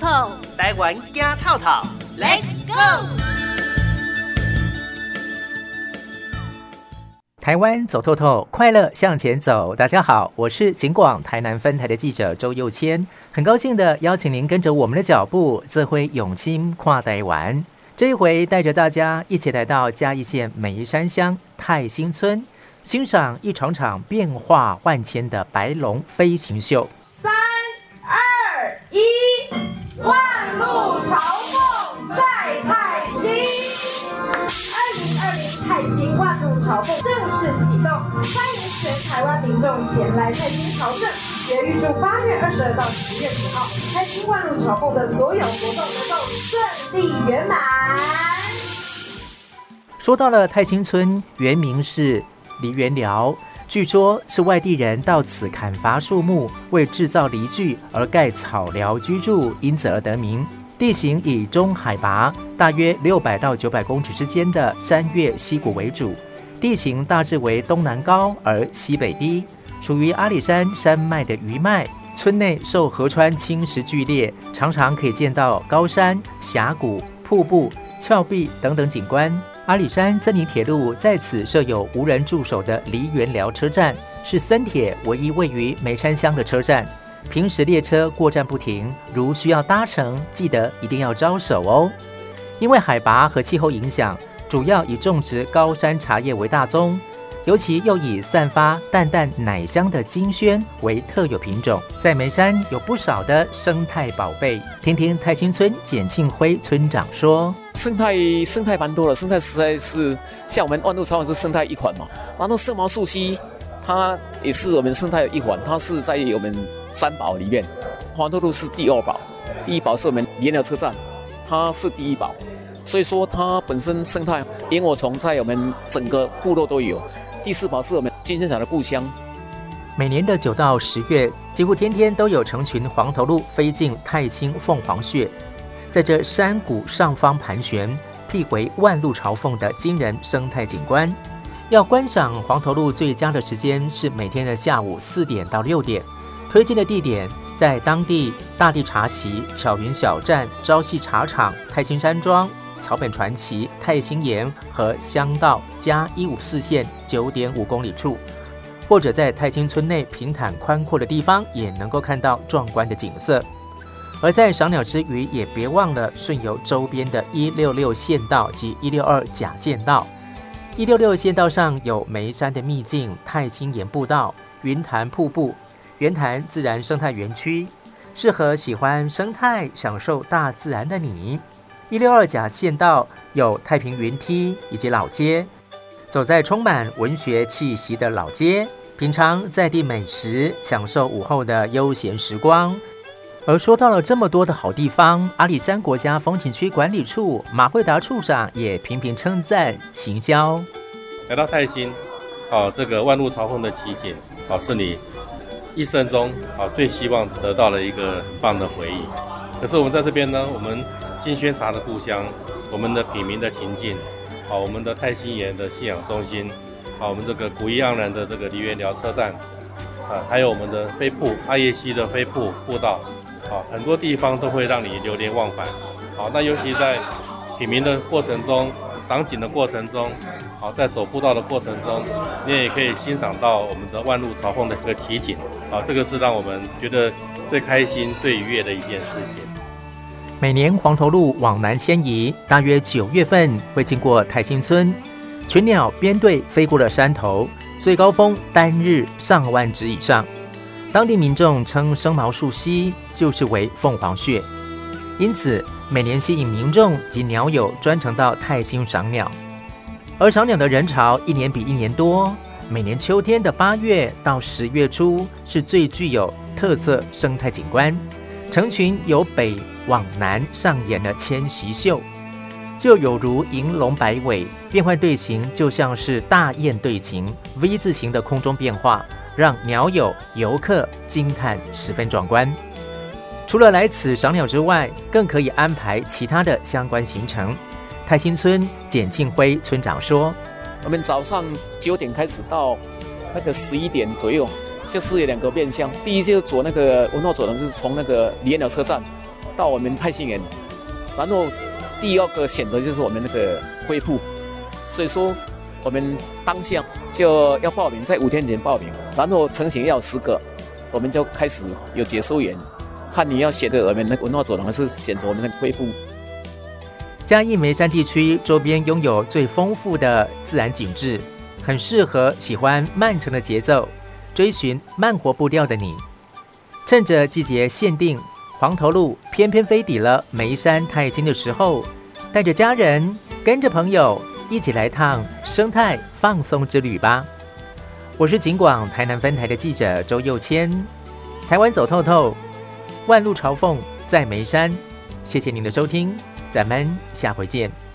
透，台湾惊透透，Let's go！台湾走透透，快乐向前走。大家好，我是警广台南分台的记者周佑谦，很高兴的邀请您跟着我们的脚步，这回永清跨台湾。这一回带着大家一起来到嘉义县梅山乡泰兴村，欣赏一场场变化万千的白龙飞行秀。三二一，万路朝凤在泰兴。二零二零泰兴万路朝凤正式启动，欢迎全台湾民众前来泰兴朝圣。也预祝八月二十二到十月十号泰兴万路朝凤的所有活动能够顺利圆满。说到了泰兴村，原名是梨园寮，据说是外地人到此砍伐树木，为制造梨具而盖草寮居住，因此而得名。地形以中海拔大约六百到九百公尺之间的山岳溪谷为主，地形大致为东南高而西北低，属于阿里山山脉的余脉。村内受河川侵蚀剧烈，常常可以见到高山、峡谷、瀑布、峭壁等等景观。阿里山森林铁路在此设有无人驻守的梨园寮车站，是森铁唯一位于梅山乡的车站。平时列车过站不停，如需要搭乘，记得一定要招手哦。因为海拔和气候影响，主要以种植高山茶叶为大宗，尤其又以散发淡淡奶香的金萱为特有品种。在眉山有不少的生态宝贝，听听泰兴村简庆辉村长说：生态生态蛮多的，生态实在是像我们万路草是生态一款嘛，然后色毛树溪。它也是我们生态一环，它是在我们三宝里面，黄头路是第二宝，第一宝是我们连鸟车站，它是第一宝，所以说它本身生态萤火虫在我们整个部落都有。第四宝是我们金线厂的故乡。每年的九到十月，几乎天天都有成群黄头鹿飞进太清凤凰穴，在这山谷上方盘旋，辟回万路朝凤的惊人生态景观。要观赏黄头鹿最佳的时间是每天的下午四点到六点。推荐的地点在当地大地茶席、巧云小站、朝夕茶厂、太清山庄、草本传奇、太清岩和乡道加一五四线九点五公里处，或者在太清村内平坦宽阔的地方也能够看到壮观的景色。而在赏鸟之余，也别忘了顺游周边的一六六县道及一六二甲县道。一六六县道上有眉山的秘境太清岩步道、云潭瀑布、圆潭自然生态园区，适合喜欢生态、享受大自然的你。一六二甲县道有太平云梯以及老街，走在充满文学气息的老街，品尝在地美食，享受午后的悠闲时光。而说到了这么多的好地方，阿里山国家风景区管理处马惠达处长也频频称赞行销。来到泰兴，哦，这个万路朝凤的奇景，哦，是你一生中哦最希望得到的一个很棒的回忆。可是我们在这边呢，我们金萱茶的故乡，我们的品茗的情境，好，我们的泰兴岩的信仰中心，好，我们这个古意盎然的这个梨园寮车站，啊，还有我们的飞瀑阿叶溪的飞瀑步道。好，很多地方都会让你流连忘返。好，那尤其在品茗的过程中、赏景的过程中，好，在走步道的过程中，你也可以欣赏到我们的万路朝凤的这个奇景。好，这个是让我们觉得最开心、最愉悦的一件事情。每年黄头鹿往南迁移，大约九月份会经过泰兴村，群鸟编队飞过了山头，最高峰单日上万只以上。当地民众称生毛树溪就是为凤凰穴，因此每年吸引民众及鸟友专程到泰兴赏鸟。而赏鸟的人潮一年比一年多，每年秋天的八月到十月初是最具有特色生态景观，成群由北往南上演的迁徙秀，就有如银龙摆尾，变换队形就像是大雁队形 V 字形的空中变化。让鸟友、游客惊叹，十分壮观。除了来此赏鸟之外，更可以安排其他的相关行程。泰兴村简庆辉村长说：“我们早上九点开始到那个十一点左右，就是有两个变相。第一就是坐那个文化走廊，就是从那个野鸟车站到我们泰兴园，然后第二个选择就是我们那个恢复，所以说我们当下就要报名，在五天前报名，然后成型要十个，我们就开始有解说员，看你要选择我们那个文化走廊，还是选择我们那个恢复。嘉义梅山地区周边拥有最丰富的自然景致，很适合喜欢慢城的节奏、追寻慢活步调的你。趁着季节限定，黄头鹿偏偏飞抵了眉山太清的时候，带着家人、跟着朋友一起来趟生态放松之旅吧。我是景广台南分台的记者周佑谦，台湾走透透，万路朝凤在眉山。谢谢您的收听。咱们下回见。